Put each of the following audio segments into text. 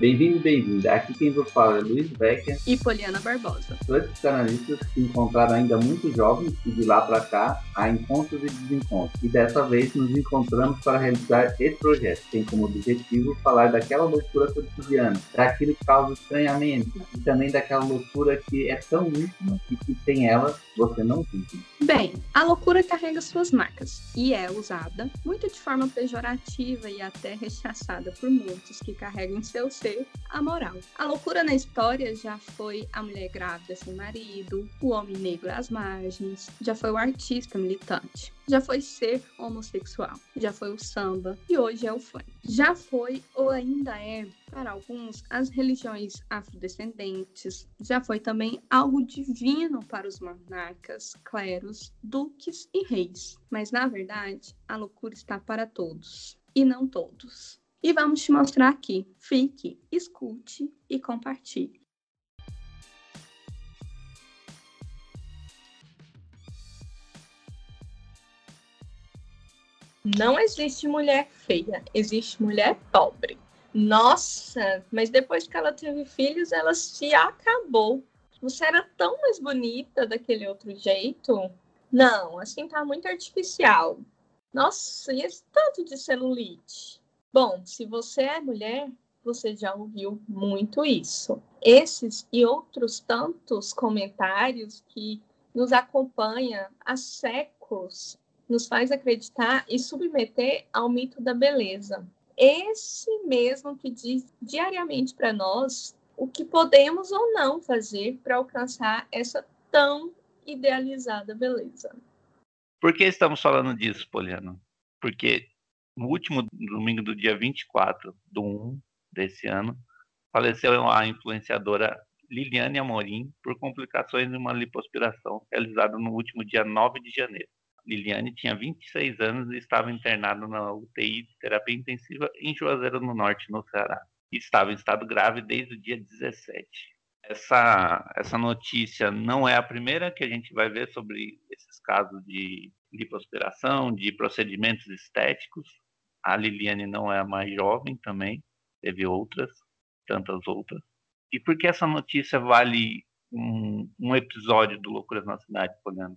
Bem-vindo e bem-vinda. Aqui quem vos fala é Luiz Becker e Poliana Barbosa. Dois psicanalistas que encontraram ainda muito jovens e de lá para cá há encontros e desencontros. E dessa vez nos encontramos para realizar esse projeto. Tem como objetivo falar daquela loucura cotidiana, daquilo que causa estranhamento e também daquela loucura que é tão íntima e que sem ela você não vive. Bem, a loucura carrega suas marcas e é usada muito de forma pejorativa e até rechaçada por muitos que carregam em seu ser a moral. A loucura na história já foi a mulher grávida sem marido, o homem negro às margens, já foi o artista militante, já foi ser homossexual, já foi o samba e hoje é o funk. Já foi ou ainda é, para alguns, as religiões afrodescendentes, já foi também algo divino para os monarcas, cleros, duques e reis. Mas na verdade, a loucura está para todos e não todos. E vamos te mostrar aqui. Fique, escute e compartilhe. Não existe mulher feia, existe mulher pobre. Nossa, mas depois que ela teve filhos, ela se acabou. Você era tão mais bonita daquele outro jeito? Não, assim tá muito artificial. Nossa, e esse tanto de celulite? Bom, se você é mulher, você já ouviu muito isso. Esses e outros tantos comentários que nos acompanha há séculos nos faz acreditar e submeter ao mito da beleza. Esse mesmo que diz diariamente para nós o que podemos ou não fazer para alcançar essa tão idealizada beleza. Por que estamos falando disso, Poliano? Porque no último domingo do dia 24 do 1 desse ano, faleceu a influenciadora Liliane Amorim por complicações de uma lipoaspiração realizada no último dia 9 de janeiro. Liliane tinha 26 anos e estava internada na UTI de terapia intensiva em Juazeiro do Norte, no Ceará. Estava em estado grave desde o dia 17. Essa, essa notícia não é a primeira que a gente vai ver sobre esses casos de lipoaspiração, de procedimentos estéticos. A Liliane não é a mais jovem também, teve outras, tantas outras. E por que essa notícia vale um, um episódio do Loucuras na Cidade, Poliana?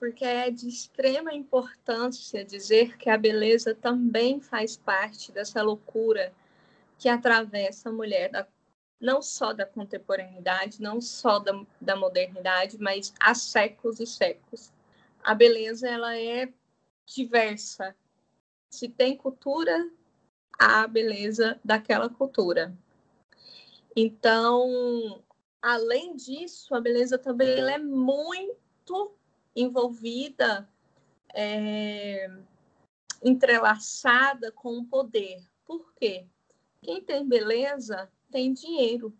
Porque é de extrema importância dizer que a beleza também faz parte dessa loucura que atravessa a mulher, da, não só da contemporaneidade, não só da, da modernidade, mas há séculos e séculos. A beleza ela é diversa, se tem cultura, há a beleza daquela cultura. Então, além disso, a beleza também é muito envolvida, é, entrelaçada com o poder. Por quê? Quem tem beleza tem dinheiro.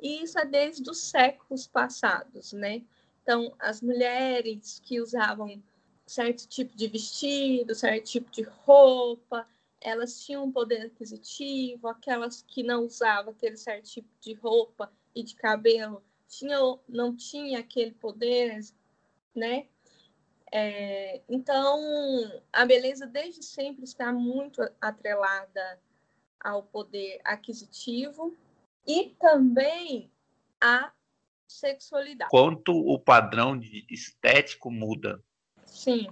E isso é desde os séculos passados, né? Então, as mulheres que usavam certo tipo de vestido, certo tipo de roupa, elas tinham um poder aquisitivo, aquelas que não usavam aquele certo tipo de roupa e de cabelo tinham, não tinha aquele poder, né? É, então, a beleza desde sempre está muito atrelada ao poder aquisitivo e também à sexualidade. Quanto o padrão de estético muda Sim,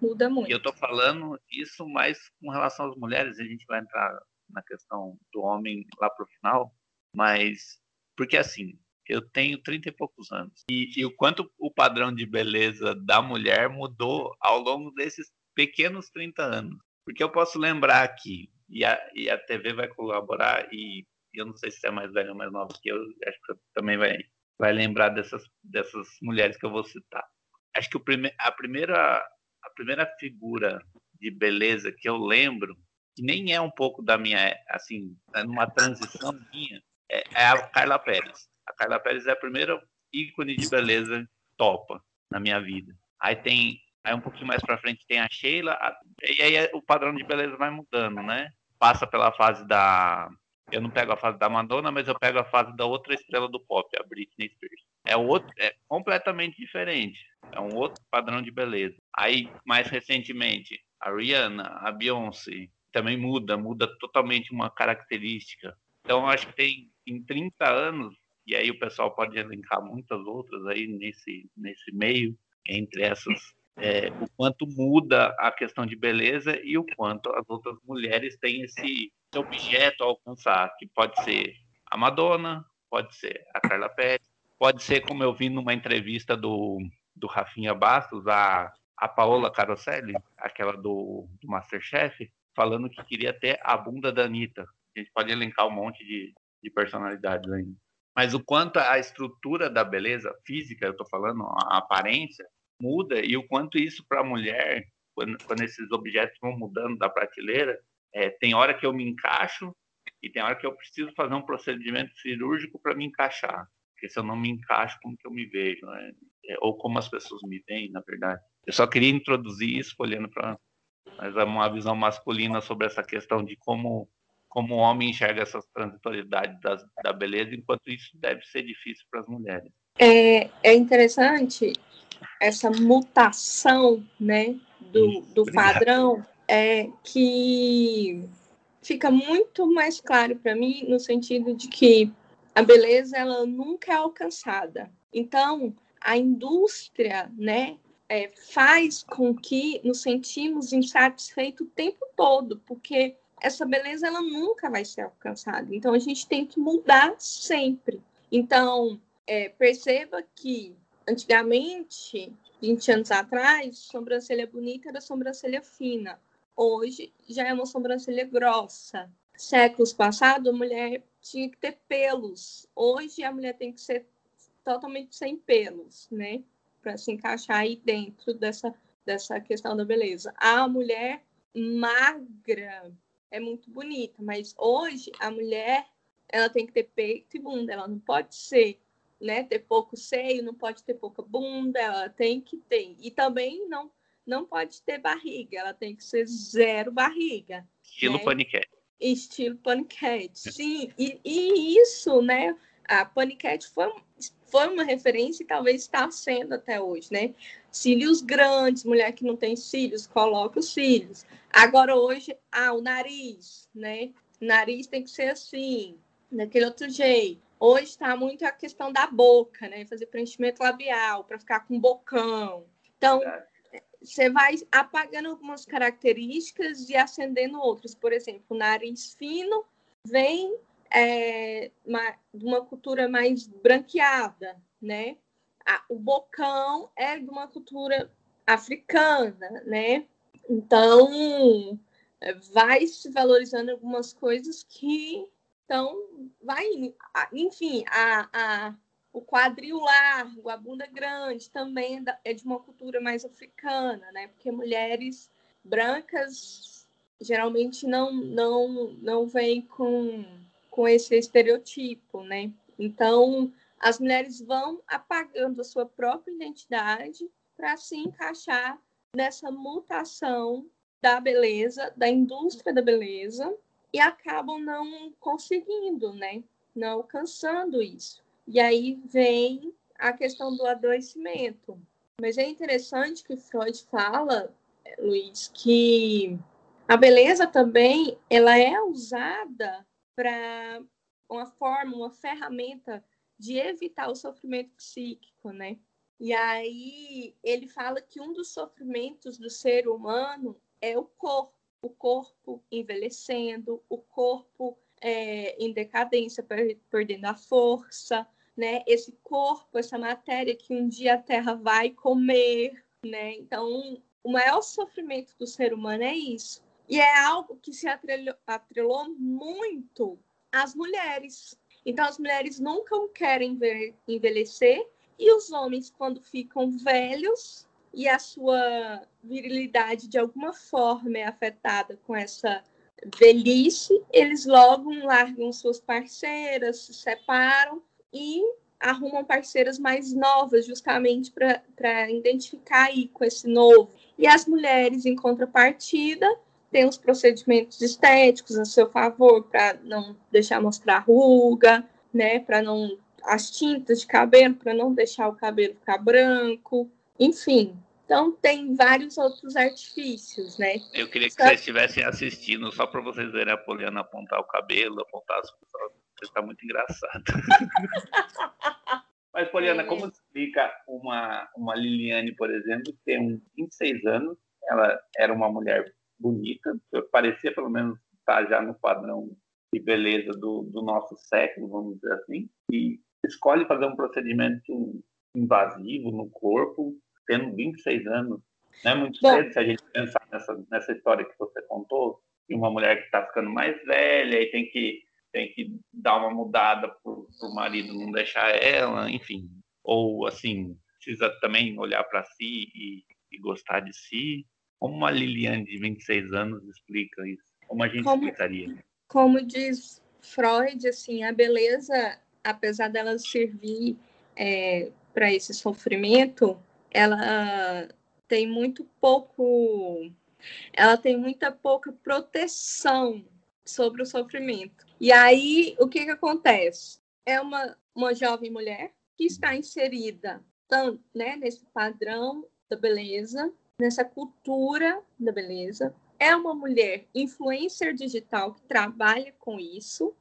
muda muito. E eu estou falando isso mais com relação às mulheres, a gente vai entrar na questão do homem lá para o final, mas porque assim, eu tenho 30 e poucos anos. E, e, o quanto o padrão de beleza da mulher mudou ao longo desses pequenos 30 anos. Porque eu posso lembrar aqui, e a, e a TV vai colaborar, e eu não sei se é mais velho ou mais novo que eu, acho que você também vai, vai lembrar dessas, dessas mulheres que eu vou citar acho que o prime a primeira a primeira figura de beleza que eu lembro que nem é um pouco da minha assim é numa transição minha é, é, a Carla Pérez a Carla Pérez é a primeira ícone de beleza topa na minha vida aí tem aí um pouquinho mais para frente tem a Sheila a, e aí o padrão de beleza vai mudando né passa pela fase da eu não pego a fase da Madonna, mas eu pego a fase da outra estrela do pop, a Britney Spears. É outro, é completamente diferente. É um outro padrão de beleza. Aí, mais recentemente, a Rihanna, a Beyoncé, também muda, muda totalmente uma característica. Então, acho que tem em 30 anos, e aí o pessoal pode elencar muitas outras aí nesse, nesse meio, entre essas, é, o quanto muda a questão de beleza e o quanto as outras mulheres têm esse, esse objeto a alcançar, que pode ser a Madonna, pode ser a Carla Pérez, pode ser, como eu vi numa entrevista do, do Rafinha Bastos, a, a Paola Caroselli, aquela do, do Masterchef, falando que queria ter a bunda da Anitta. A gente pode elencar um monte de, de personalidades ainda. Mas o quanto a estrutura da beleza física, eu estou falando, a aparência, muda e o quanto isso para a mulher, quando, quando, esses objetos vão mudando da prateleira, é, tem hora que eu me encaixo e tem hora que eu preciso fazer um procedimento cirúrgico para me encaixar. Porque se eu não me encaixo, como que eu me vejo? Né? É, ou como as pessoas me veem, na verdade. Eu só queria introduzir isso, olhando para uma visão masculina sobre essa questão de como como o homem enxerga essas transitoriedades das, da beleza, enquanto isso deve ser difícil para as mulheres. É, é interessante essa mutação né, do, do padrão, é, que fica muito mais claro para mim no sentido de que a beleza ela nunca é alcançada. Então, a indústria, né, é, faz com que nos sentimos insatisfeitos o tempo todo, porque essa beleza ela nunca vai ser alcançada. Então a gente tem que mudar sempre. Então é, perceba que antigamente, 20 anos atrás, sobrancelha bonita era sobrancelha fina. Hoje já é uma sobrancelha grossa. Séculos passados, a mulher tinha que ter pelos. Hoje a mulher tem que ser totalmente sem pelos, né? Para se encaixar aí dentro dessa, dessa questão da beleza. A mulher magra, é muito bonita, mas hoje a mulher ela tem que ter peito e bunda, ela não pode ser, né, ter pouco seio, não pode ter pouca bunda, ela tem que ter. E também não não pode ter barriga, ela tem que ser zero barriga. Estilo né? paniquete. Estilo paniquete, sim. E, e isso, né, a paniquete foi, foi uma referência e talvez está sendo até hoje, né? Cílios grandes, mulher que não tem cílios, coloca os cílios. Agora, hoje, ah, o nariz, né? O nariz tem que ser assim, daquele outro jeito. Hoje está muito a questão da boca, né? Fazer preenchimento labial para ficar com bocão. Então, você vai apagando algumas características e acendendo outras. Por exemplo, o nariz fino vem é, uma, de uma cultura mais branqueada, né? O bocão é de uma cultura africana, né? Então, vai se valorizando algumas coisas que então vai enfim a, a, o quadril largo a bunda grande também é, é de uma cultura mais africana né? Porque mulheres brancas geralmente não não não vêm com com esse estereotipo né? Então as mulheres vão apagando a sua própria identidade para se encaixar nessa mutação da beleza, da indústria da beleza, e acabam não conseguindo, né? Não alcançando isso. E aí vem a questão do adoecimento. Mas é interessante que Freud fala, Luiz, que a beleza também ela é usada para uma forma, uma ferramenta de evitar o sofrimento psíquico, né? E aí ele fala que um dos sofrimentos do ser humano é o corpo, o corpo envelhecendo, o corpo é, em decadência, perdendo a força, né? Esse corpo, essa matéria que um dia a Terra vai comer, né? Então, o maior sofrimento do ser humano é isso. E é algo que se atrelou, atrelou muito às mulheres, então, as mulheres nunca querem envelhecer e os homens, quando ficam velhos e a sua virilidade de alguma forma é afetada com essa velhice, eles logo largam suas parceiras, se separam e arrumam parceiras mais novas, justamente para identificar aí com esse novo. E as mulheres, em contrapartida, tem os procedimentos estéticos a seu favor para não deixar mostrar ruga, né, para não as tintas de cabelo para não deixar o cabelo ficar branco, enfim, Então tem vários outros artifícios, né? Eu queria que só... vocês estivessem assistindo, só para vocês verem a Poliana apontar o cabelo, apontar as coisas. Está muito engraçado. Mas, Poliana, é. como explica uma, uma Liliane, por exemplo, que tem 26 anos, ela era uma mulher bonita, parecia pelo menos estar já no padrão de beleza do, do nosso século, vamos dizer assim, e escolhe fazer um procedimento invasivo no corpo, tendo 26 anos. Não é muito Bom, cedo se a gente pensar nessa, nessa história que você contou, de uma mulher que está ficando mais velha e tem que, tem que dar uma mudada para o marido não deixar ela, enfim. Ou, assim, precisa também olhar para si e, e, gostar de si. Como uma Liliane de 26 anos explica isso? Como a gente como, explicaria? Como diz Freud, assim, a beleza, apesar dela servir é, para esse sofrimento, ela tem muito pouco, ela tem muita pouca proteção sobre o sofrimento. E aí, o que, que acontece? É uma, uma jovem mulher que está inserida tanto, né, nesse padrão da beleza, nessa cultura da beleza. É uma mulher influencer digital que trabalha com isso.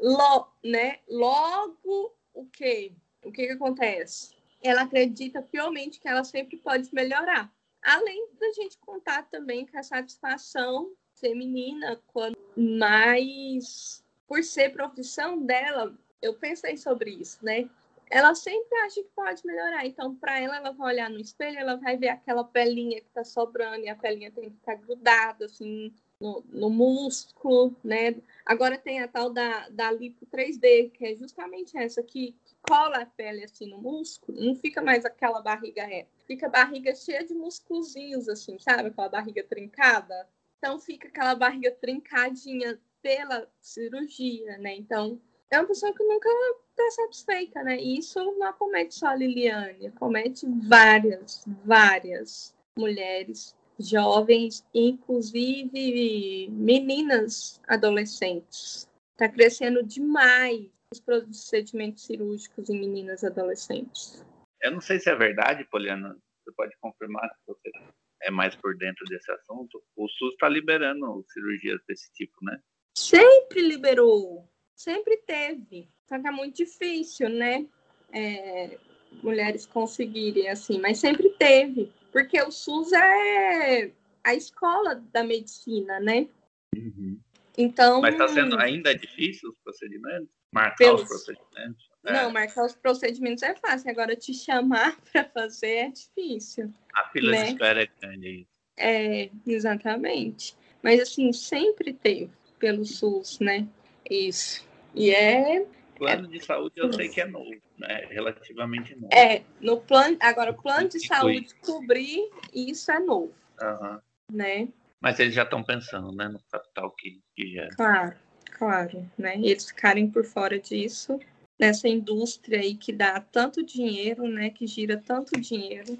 Lo, né, logo, o que? O que, que acontece? ela acredita fielmente que ela sempre pode melhorar. Além da gente contar também com a satisfação feminina, quando mais por ser profissão dela, eu pensei sobre isso, né? Ela sempre acha que pode melhorar. Então, para ela, ela vai olhar no espelho, ela vai ver aquela pelinha que está sobrando e a pelinha tem que ficar grudada, assim, no, no, músculo, né? Agora tem a tal da, da lipo 3D, que é justamente essa que, cola a pele assim no músculo, não fica mais aquela barriga reta, fica a barriga cheia de músculozinhos, assim, sabe? Aquela barriga trincada. Então fica aquela barriga trincadinha pela cirurgia, né? Então é uma pessoa que nunca está satisfeita, né? E isso não acomete só a Liliane, acomete várias, várias mulheres jovens, inclusive meninas adolescentes. Está crescendo demais os procedimentos cirúrgicos em meninas adolescentes. Eu não sei se é verdade, Poliana, você pode confirmar se você é mais por dentro desse assunto. O SUS está liberando cirurgias desse tipo, né? Sempre liberou, sempre teve. Só que é muito difícil, né? É, mulheres conseguirem assim, mas sempre teve porque o SUS é a escola da medicina, né? Uhum. Então. Mas está sendo ainda difícil os procedimentos? Marcar pelos... os procedimentos? É. Não, marcar os procedimentos é fácil. Agora, te chamar para fazer é difícil. A fila né? de espera é grande. É, exatamente. Mas, assim, sempre teve pelo SUS, né? Isso. E é. Plano de saúde eu sei que é novo né, relativamente novo. É, no plano, agora o plano de saúde cobrir isso é novo, uhum. né? Mas eles já estão pensando, né, no capital que, que gera. Claro, claro, né? E eles ficarem por fora disso, nessa indústria aí que dá tanto dinheiro, né, que gira tanto dinheiro,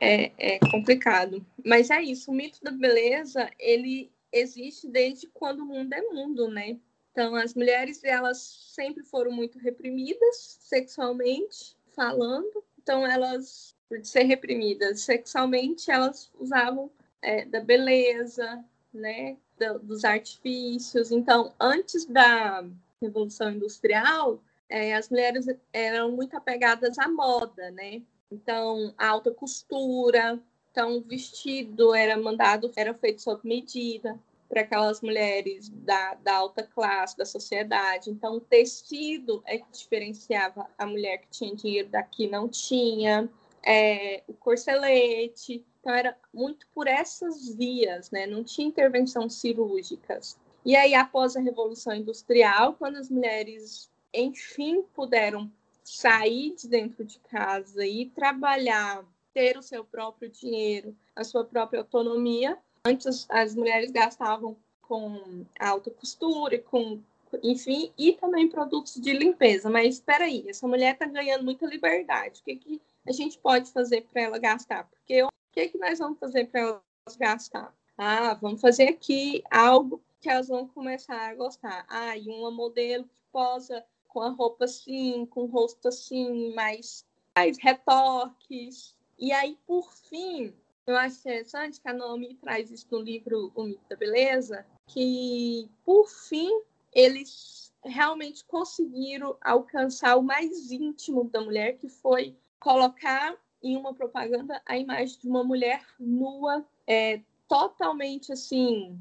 é, é complicado. Mas é isso, o mito da beleza, ele existe desde quando o mundo é mundo, né? Então, as mulheres, elas sempre foram muito reprimidas sexualmente, falando. Então, elas, por ser reprimidas sexualmente, elas usavam é, da beleza, né, do, dos artifícios. Então, antes da Revolução Industrial, é, as mulheres eram muito apegadas à moda, né? Então, a alta costura, então o vestido era mandado, era feito sob medida para aquelas mulheres da, da alta classe da sociedade. Então, o tecido é que diferenciava a mulher que tinha dinheiro daqui não tinha, é, o corcelete. Então, era muito por essas vias, né? Não tinha intervenção cirúrgicas. E aí, após a Revolução Industrial, quando as mulheres, enfim, puderam sair de dentro de casa e trabalhar, ter o seu próprio dinheiro, a sua própria autonomia, Antes as mulheres gastavam com alta costura, com enfim, e também produtos de limpeza. Mas espera aí, essa mulher está ganhando muita liberdade. O que, que a gente pode fazer para ela gastar? Porque o que, que nós vamos fazer para elas gastar? Ah, vamos fazer aqui algo que elas vão começar a gostar. Ah, e uma modelo que posa com a roupa assim, com o rosto assim, mais, mais retoques, E aí, por fim, eu acho interessante que a Naomi traz isso no livro O Mito da Beleza, que, por fim, eles realmente conseguiram alcançar o mais íntimo da mulher, que foi colocar em uma propaganda a imagem de uma mulher nua, é, totalmente assim,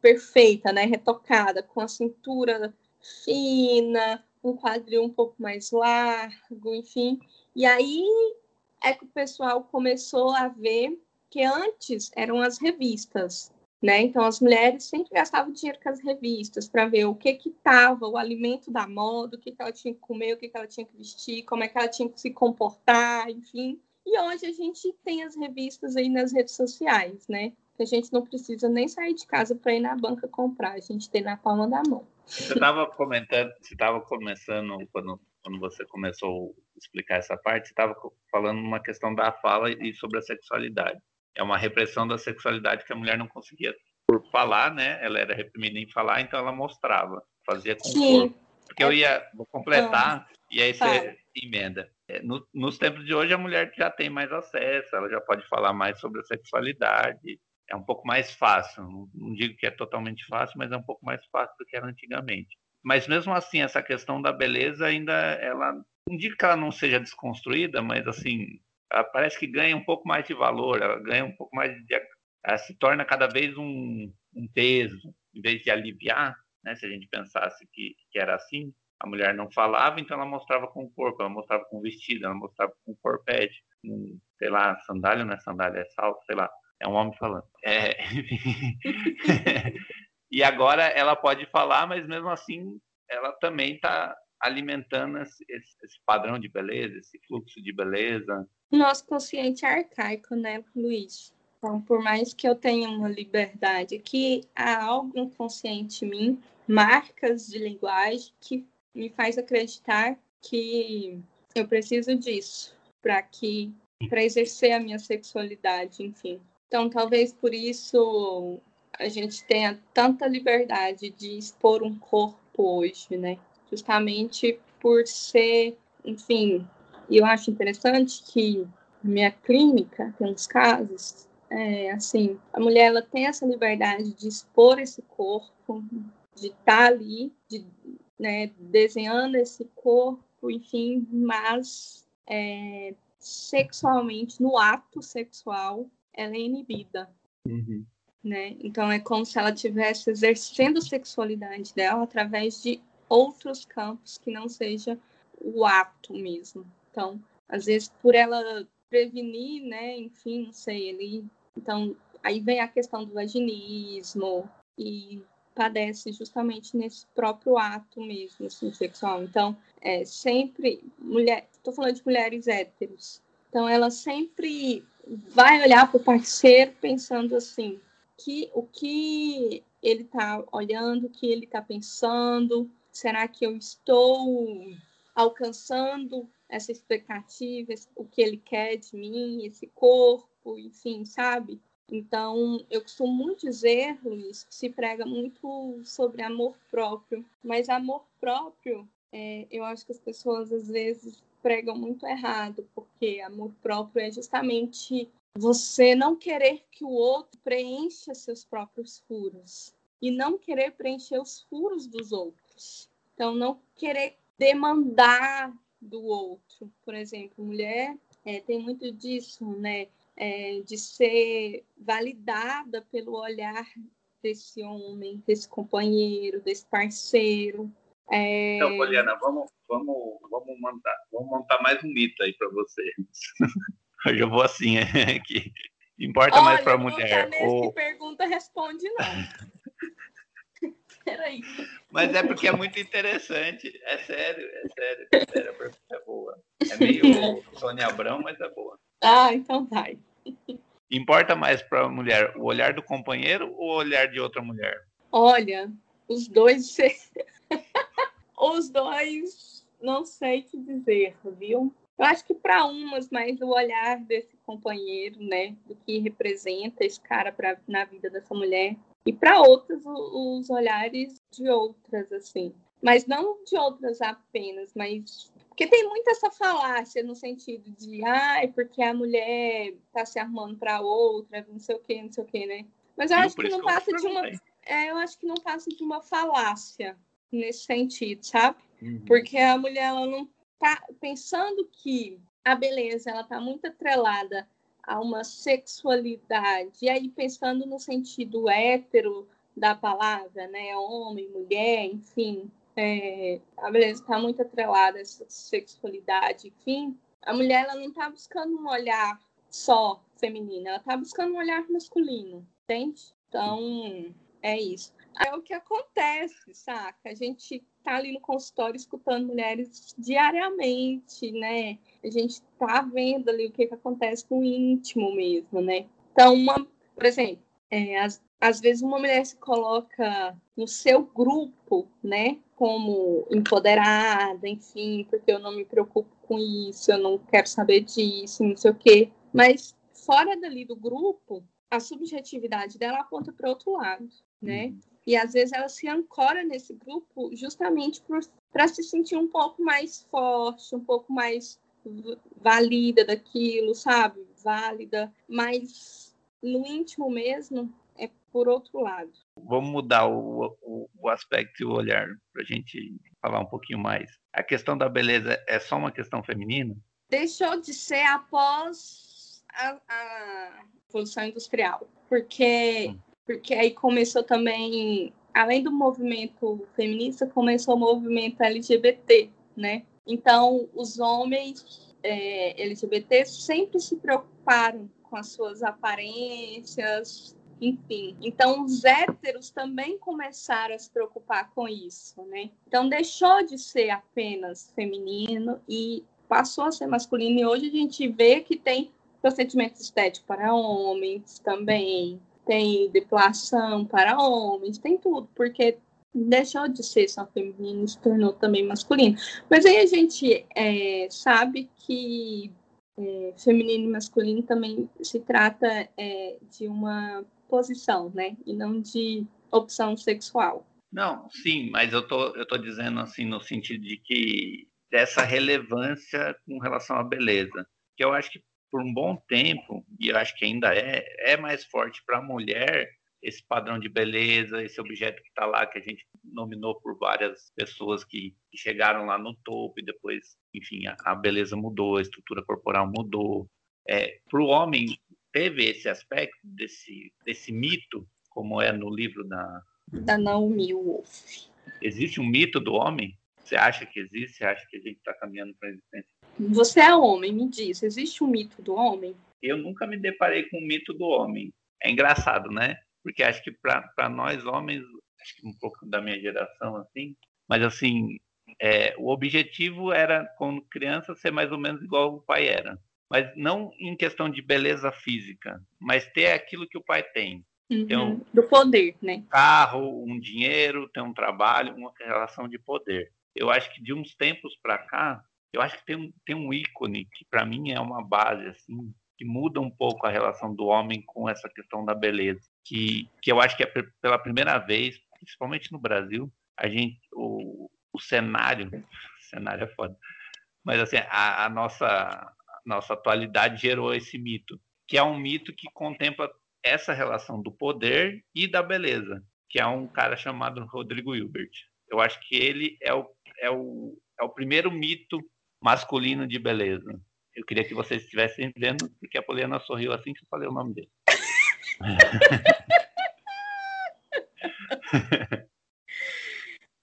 perfeita, né? Retocada, com a cintura fina, um quadril um pouco mais largo, enfim. E aí é que o pessoal começou a ver que antes eram as revistas, né? Então as mulheres sempre gastavam dinheiro com as revistas para ver o que que tava, o alimento da moda, o que, que ela tinha que comer, o que, que ela tinha que vestir, como é que ela tinha que se comportar, enfim. E hoje a gente tem as revistas aí nas redes sociais, né? Que a gente não precisa nem sair de casa para ir na banca comprar, a gente tem na palma da mão. Você estava comentando, você estava começando quando quando você começou a explicar essa parte, estava falando uma questão da fala e sobre a sexualidade é uma repressão da sexualidade que a mulher não conseguia por falar, né? Ela era reprimida em falar, então ela mostrava, fazia com Sim. o corpo. Porque eu ia vou completar ah, e aí você emenda. É, no, nos tempos de hoje a mulher já tem mais acesso, ela já pode falar mais sobre a sexualidade. É um pouco mais fácil. Não, não digo que é totalmente fácil, mas é um pouco mais fácil do que era antigamente. Mas mesmo assim, essa questão da beleza ainda ela não digo que ela não seja desconstruída, mas assim parece que ganha um pouco mais de valor, ela ganha um pouco mais de. Ela se torna cada vez um, um peso, em vez de aliviar, né? Se a gente pensasse que, que era assim, a mulher não falava, então ela mostrava com o corpo, ela mostrava com o vestido, ela mostrava com o corpete, com, sei lá, sandália não é sandália, é salto, sei lá, é um homem falando. É... e agora ela pode falar, mas mesmo assim ela também está alimentando esse, esse, padrão de beleza, esse fluxo de beleza, nosso consciente é arcaico, né, Luiz? Então, por mais que eu tenha uma liberdade aqui, há algo inconsciente em mim, marcas de linguagem que me faz acreditar que eu preciso disso para que para exercer a minha sexualidade, enfim. Então, talvez por isso a gente tenha tanta liberdade de expor um corpo hoje, né? Justamente por ser, enfim, e eu acho interessante que na minha clínica tem uns casos, é, assim, a mulher ela tem essa liberdade de expor esse corpo, de estar tá ali, de, né, desenhando esse corpo, enfim, mas é, sexualmente, no ato sexual, ela é inibida. Uhum. Né? Então é como se ela estivesse exercendo a sexualidade dela através de outros campos que não seja o ato mesmo. Então, às vezes, por ela prevenir, né, enfim, não sei, ele. Então, aí vem a questão do vaginismo e padece justamente nesse próprio ato mesmo, assim, sexual. Então, é sempre mulher, estou falando de mulheres héteros. Então, ela sempre vai olhar para o parceiro pensando assim, que o que ele está olhando, o que ele está pensando, será que eu estou alcançando essa expectativa, o que ele quer de mim, esse corpo, enfim, sabe? Então, eu costumo muito dizer, Luiz, que se prega muito sobre amor próprio, mas amor próprio, é, eu acho que as pessoas às vezes pregam muito errado, porque amor próprio é justamente você não querer que o outro preencha seus próprios furos e não querer preencher os furos dos outros. Então, não querer demandar do outro. Por exemplo, mulher é, tem muito disso, né? É, de ser validada pelo olhar desse homem, desse companheiro, desse parceiro. É... Então, Poliana, vamos, vamos, vamos, montar, vamos montar mais um mito aí para você. Hoje eu vou assim, é, que importa Olha, mais para a mulher. Ou... que pergunta responde não. Peraí. Mas é porque é muito interessante. É sério, é sério, é sério, a pergunta é boa. É meio Sônia Abrão, mas é boa. Ah, então vai. Importa mais para a mulher o olhar do companheiro ou o olhar de outra mulher? Olha, os dois. os dois, não sei te dizer, viu? Eu acho que para umas, mais o olhar desse companheiro, né, do que representa esse cara pra, na vida dessa mulher, e para outras os olhares de outras assim mas não de outras apenas mas Porque tem muita essa falácia no sentido de, ai, ah, porque a mulher tá se armando para outra, não sei o que, não sei o que, né? Mas eu Sim, acho que não passa de uma. É, eu acho que não passa de uma falácia nesse sentido, sabe? Uhum. Porque a mulher ela não tá pensando que a beleza ela tá muito atrelada a uma sexualidade. E aí pensando no sentido hétero da palavra, né? Homem, mulher, enfim, é, a beleza está muito atrelada a essa sexualidade, enfim, a mulher ela não está buscando um olhar só feminino, ela está buscando um olhar masculino, entende? Então, é isso. É o que acontece, saca? A gente tá ali no consultório escutando mulheres diariamente, né? A gente tá vendo ali o que, que acontece no íntimo mesmo, né? Então, uma, por exemplo, é, às vezes uma mulher se coloca no seu grupo, né, como empoderada, enfim, porque eu não me preocupo com isso, eu não quero saber disso, não sei o quê. Mas fora dali do grupo, a subjetividade dela aponta para outro lado, né? E às vezes ela se ancora nesse grupo justamente para se sentir um pouco mais forte, um pouco mais válida daquilo, sabe? Válida, mas no íntimo mesmo, é por outro lado. Vamos mudar o, o, o aspecto e o olhar para a gente falar um pouquinho mais. A questão da beleza é só uma questão feminina? Deixou de ser após a, a Revolução Industrial, porque, hum. Porque aí começou também, além do movimento feminista, começou o movimento LGBT, né? Então, os homens é, LGBT sempre se preocuparam com as suas aparências, enfim. Então, os héteros também começaram a se preocupar com isso, né? Então, deixou de ser apenas feminino e passou a ser masculino. E hoje a gente vê que tem procedimento estético para homens também, tem depilação para homens, tem tudo, porque deixou de ser só feminino se tornou também masculino. Mas aí a gente é, sabe que é, feminino e masculino também se trata é, de uma posição, né? E não de opção sexual. Não, sim, mas eu tô, eu tô dizendo assim no sentido de que dessa relevância com relação à beleza, que eu acho que por um bom tempo, e eu acho que ainda é, é mais forte para a mulher esse padrão de beleza, esse objeto que está lá, que a gente nominou por várias pessoas que, que chegaram lá no topo e depois, enfim, a, a beleza mudou, a estrutura corporal mudou. É, para o homem, teve esse aspecto desse, desse mito, como é no livro da... Da Naomi Wolf. Existe um mito do homem? Você acha que existe? Você acha que a gente está caminhando para a existência? Você é homem, me diz, existe um mito do homem? Eu nunca me deparei com o mito do homem. É engraçado, né? Porque acho que para nós homens, acho que um pouco da minha geração, assim, mas assim, é, o objetivo era, quando criança, ser mais ou menos igual o pai era mas não em questão de beleza física, mas ter aquilo que o pai tem. Uhum, um, do poder, né? Carro, um dinheiro, ter um trabalho, uma relação de poder. Eu acho que de uns tempos para cá, eu acho que tem um, tem um ícone que para mim é uma base assim, que muda um pouco a relação do homem com essa questão da beleza, que, que eu acho que é pela primeira vez, principalmente no Brasil, a gente o, o cenário, o cenário é foda, mas assim a, a nossa nossa atualidade gerou esse mito, que é um mito que contempla essa relação do poder e da beleza, que é um cara chamado Rodrigo Hilbert. Eu acho que ele é o, é o, é o primeiro mito masculino de beleza. Eu queria que vocês estivessem vendo, porque a Poliana sorriu assim que eu falei o nome dele.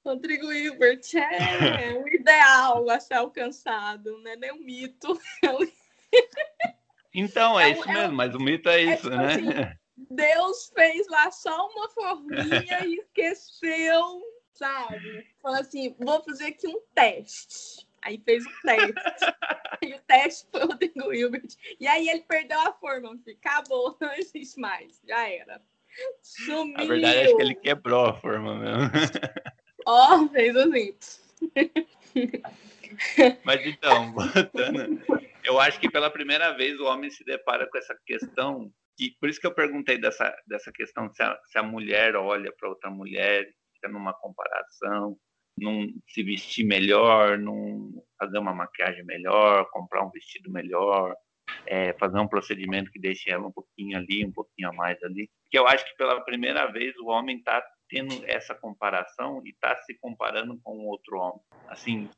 Rodrigo Hilbert é um ideal a ser alcançado, não é nem um mito. Então, é, é isso é mesmo, mas o mito é, é isso, tipo né? Assim, Deus fez lá só uma forminha e esqueceu, sabe? Falou assim, vou fazer aqui um teste. Aí fez o teste. e o teste foi o Rodrigo Hilbert. E aí ele perdeu a forma, acabou, não existe mais, já era. Sumiu. A verdade é que ele quebrou a forma mesmo. Ó, oh, fez assim. Mas então, voltando, eu acho que pela primeira vez o homem se depara com essa questão, e por isso que eu perguntei dessa, dessa questão se a, se a mulher olha para outra mulher, fica numa comparação, num se vestir melhor, num fazer uma maquiagem melhor, comprar um vestido melhor, é, fazer um procedimento que deixe ela um pouquinho ali, um pouquinho a mais ali. Porque eu acho que pela primeira vez o homem está tendo essa comparação e está se comparando com outro homem. Assim,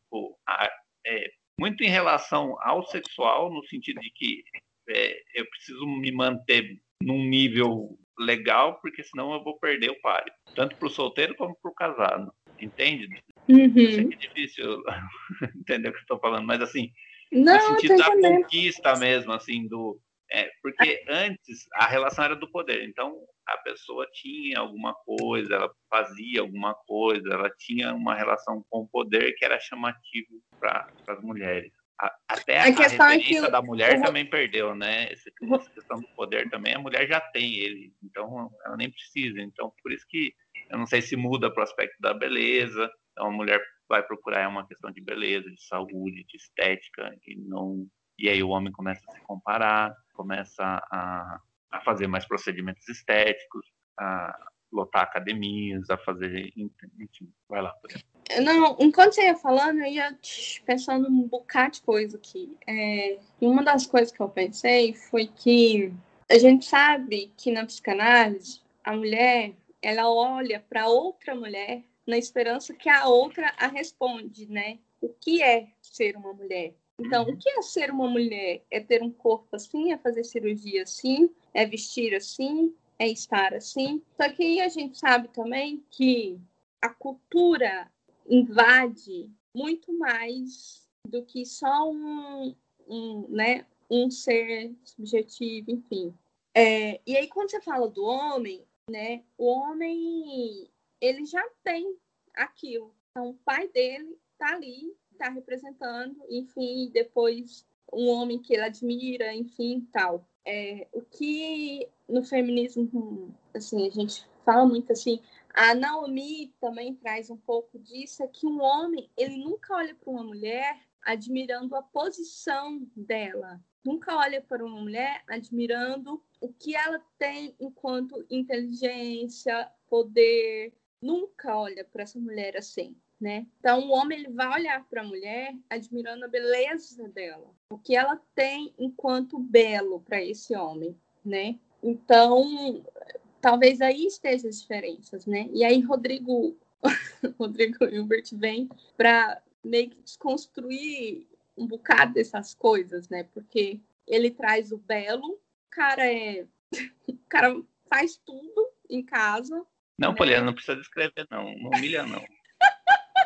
a, é, muito em relação ao sexual, no sentido de que é, eu preciso me manter num nível legal, porque senão eu vou perder o páreo, tanto para o solteiro como para o casado. Entende? Uhum. Isso é difícil entender o que eu estou falando, mas assim, Não, no sentido da entendendo. conquista mesmo, assim, do. É, porque antes a relação era do poder, então a pessoa tinha alguma coisa, ela fazia alguma coisa, ela tinha uma relação com o poder que era chamativo para as mulheres. A, até A a, questão é que referência o- da mulher também perdeu, né? Essa, essa questão do poder também, a mulher já tem ele, então ela nem precisa. Então, por isso que eu não sei se muda para o aspecto da beleza, então a mulher vai procurar uma questão de beleza, de saúde, de estética, e não e aí o homem começa a se comparar, começa a, a fazer mais procedimentos estéticos, a lotar academias, a fazer, enfim, vai lá. Não, enquanto você ia falando, eu ia pensando um bocado de coisa aqui. É, uma das coisas que eu pensei foi que a gente sabe que na psicanálise, a mulher, ela olha para outra mulher na esperança que a outra a responde, né? O que é ser uma mulher? Então, o que é ser uma mulher? É ter um corpo assim, é fazer cirurgia assim, é vestir assim, é estar assim. Só que aí a gente sabe também que a cultura invade muito mais do que só um, um, né, um ser subjetivo, enfim. É, e aí, quando você fala do homem, né, o homem ele já tem aquilo. Então, o pai dele tá ali, tá representando, enfim, depois um homem que ele admira, enfim, tal. É, o que no feminismo, assim, a gente fala muito assim, a Naomi também traz um pouco disso, é que um homem, ele nunca olha para uma mulher admirando a posição dela. Nunca olha para uma mulher admirando o que ela tem enquanto inteligência, poder. Nunca olha para essa mulher assim, né? Então, o homem ele vai olhar para a mulher admirando a beleza dela, o que ela tem enquanto belo para esse homem, né? Então, talvez aí estejam as diferenças, né? E aí Rodrigo Rodrigo Hilbert vem para meio que desconstruir um bocado dessas coisas, né? Porque ele traz o belo, cara é o cara faz tudo em casa. Não, Né? Poliana, não precisa descrever, não. Não humilha, não.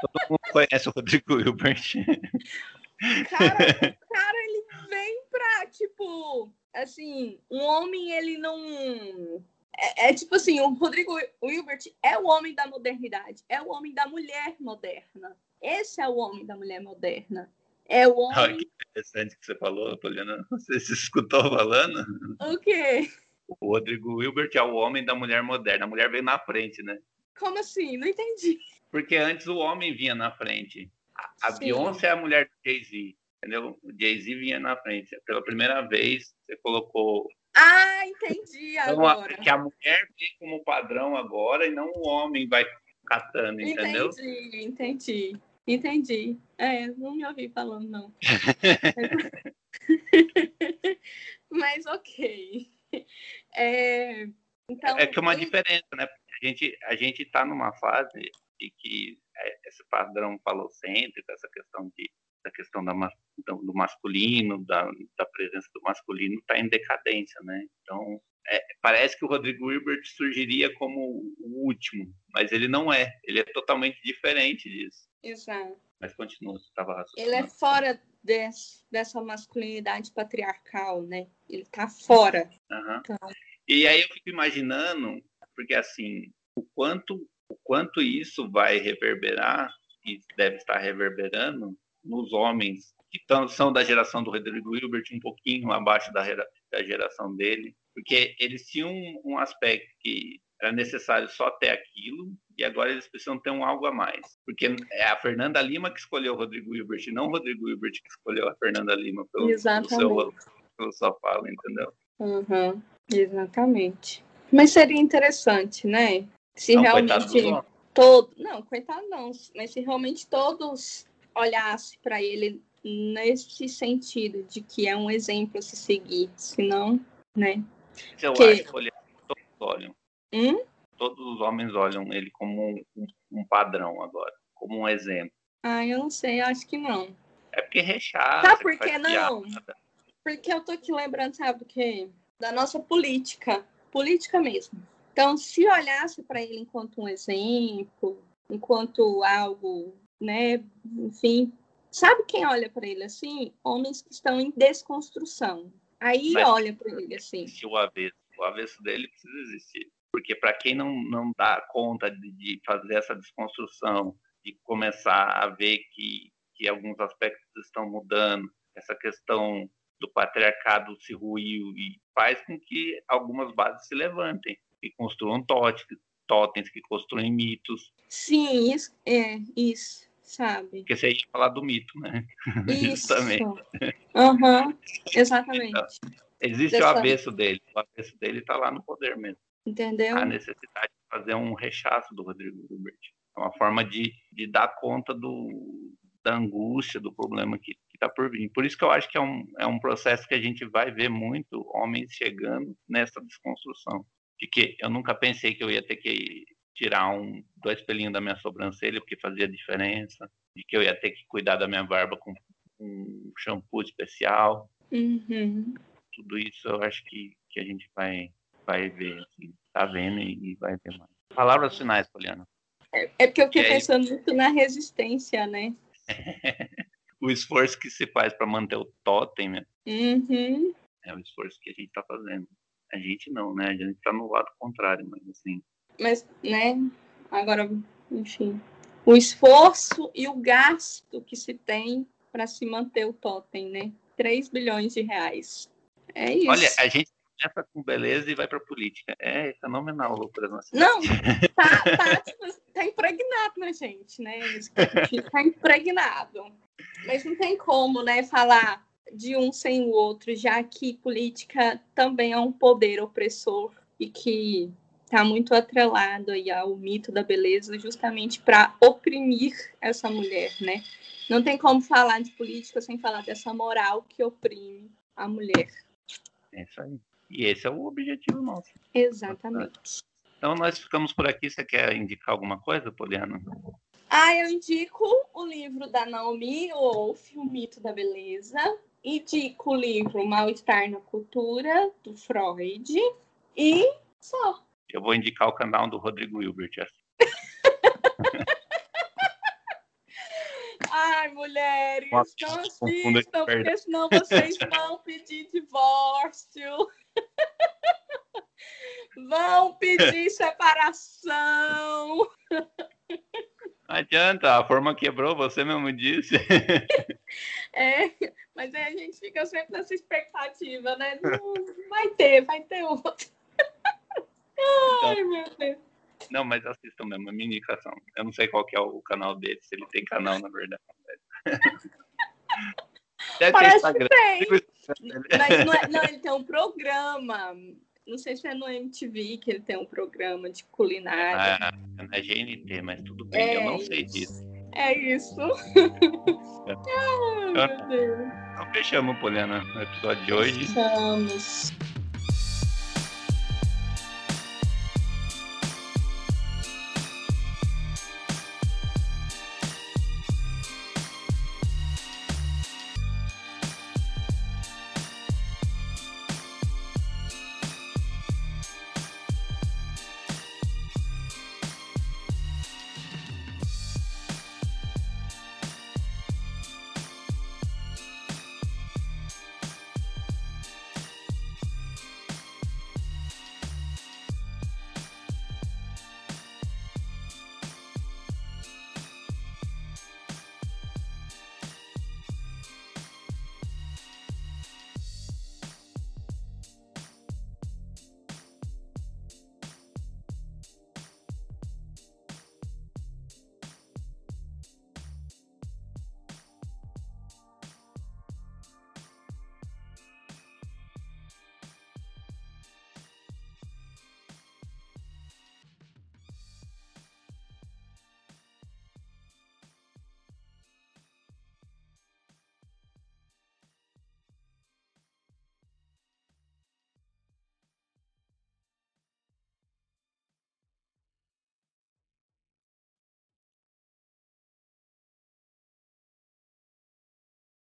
Todo mundo conhece o Rodrigo Hilbert. Cara, o cara ele vem pra, tipo, assim, um homem ele não é, é tipo assim, o Rodrigo Hilbert é o homem da modernidade, é o homem da mulher moderna. Esse é o homem da mulher moderna. É o Olha homem. que interessante que você falou, Poliana. Você se escutou falando? O quê? O Rodrigo Hilbert é o homem da mulher moderna. A mulher veio na frente, né? Como assim? Não entendi. Porque antes o homem vinha na frente. A, Sim. Beyoncé é a mulher do Jay-Z, entendeu? O Jay-Z vinha na frente. Pela primeira vez, você colocou Ah, entendi então, a- agora. que a mulher vem como padrão agora e não o homem vai catando, entendeu? Entendi, entendi. Entendi. É, não me ouvi falando, não. Mas ok. É, então, É que é uma diferença, né? Porque a gente a gente está numa fase de que é, esse padrão falocêntrico, essa questão de essa questão da, do masculino, da, da presença do masculino, está em decadência, né? Então é, parece que o Rodrigo Hilbert surgiria como o último, mas ele não é. Ele é totalmente diferente disso. Exato. Mas continua, você estava Ele é fora des- dessa masculinidade patriarcal, né? Ele tá fora. Aham. Então. E aí eu fico imaginando, porque assim, o quanto, o quanto isso vai reverberar, e deve estar reverberando, nos homens que tão, são da geração do Rodrigo Hilbert, um pouquinho abaixo da, da geração dele, porque eles tinham um, um aspecto que era necessário só ter aquilo, e agora eles precisam ter um algo a mais. Porque é a Fernanda Lima que escolheu o Rodrigo Hilbert, não o Rodrigo Hilbert que escolheu a Fernanda Lima pelo, pelo seu, pelo sua fala, entendeu? Uhum, exatamente. Mas seria interessante, né? Se Não, realmente. todo, não, coitado não, mas se realmente todos olhassem para ele nesse sentido de que é um exemplo a se seguir, senão, né? Eu que... acho que todos olham. Hum? Todos os homens olham ele como um, um, padrão agora, como um exemplo. Ah, eu não sei, acho que não. É porque rechaça. Sabe por que não? Piada. Porque eu tô aqui lembrando, sabe do quê? Da nossa política. Política mesmo. Então, se olhasse para ele enquanto um exemplo, enquanto algo, né, enfim, sabe quem olha para ele assim? Homens que estão em desconstrução. Aí Mas, olha para ele assim. O avesso, o avesso dele precisa existir. Porque para quem não, não dá conta de, de, fazer essa desconstrução, de começar a ver que, que alguns aspectos estão mudando, essa questão do patriarcado se ruiu e faz com que algumas bases se levantem que construam totens, que construem mitos. Sim, isso, é, isso, sabe? Porque você ia falar do mito, né? Isso. também. Uhum, exatamente. Então, existe Dessa... o avesso dele, o avesso dele está lá no poder mesmo. Entendeu? A necessidade de fazer um rechaço do Rodrigo Hilbert. É uma forma de, de dar conta do, da angústia, do problema que está por vir. Por isso que eu acho que é um, é um processo que a gente vai ver muito homens chegando nessa desconstrução de que eu nunca pensei que eu ia ter que tirar um, dois pelinhos da minha sobrancelha, porque fazia diferença, de que eu ia ter que cuidar da minha barba com um shampoo especial. Uhum. Tudo isso eu acho que, que a gente vai, vai ver, assim, tá vendo e, vai ver mais. Palavras finais, Poliana. É, é porque eu fiquei pensando muito na resistência, né? o esforço que se faz para manter o totem, né? Uhum. É o esforço que a gente está fazendo. A gente não, né? A gente tá no lado contrário, mas assim. Mas, né? Agora, enfim. O esforço e o gasto que se tem para se manter o totem, né? 3 bilhões de reais. É isso. Olha, a gente começa com beleza e vai para política. É fenomenal, Lucas. Não, tá, tá, tipo, tá impregnado na gente, né? Tá impregnado. Mas não tem como, né, falar de um sem o outro, já que política também é um poder opressor e que está muito atrelado aí ao mito da beleza, justamente para oprimir essa mulher, né? Não tem como falar de política sem falar dessa moral que oprime a mulher. É isso aí. E esse é o objetivo nosso. Exatamente. Então nós ficamos por aqui. Você quer indicar alguma coisa, Poliana? Ah, eu indico o livro da Naomi Wolf, O Mito da Beleza, indico o livro Mal-Estar na Cultura, do Freud, e só. Eu vou indicar o canal do Rodrigo Hilbert. Assim. Ai, mulheres, Nossa, não assistam, porque senão vocês vão pedir divórcio. vão pedir separação. Não adianta, a forma quebrou, você mesmo disse. É, mas aí a gente fica sempre nessa expectativa, né? Não, vai ter, vai ter outro. Ai, então, meu Deus. Não, mas assistam mesmo, a minha indicação. Eu não sei qual que é o canal dele, se ele tem canal, na verdade. Deve Parece Instagram. que tem. Mas não, é, não, ele tem um programa. Não sei se é no MTV que ele tem um programa de culinária. Ah, é na GNT, mas tudo bem, é eu não sei disso. É isso. Ai, meu Deus. Então fechamos, Poliana, no episódio de hoje. Fechamos.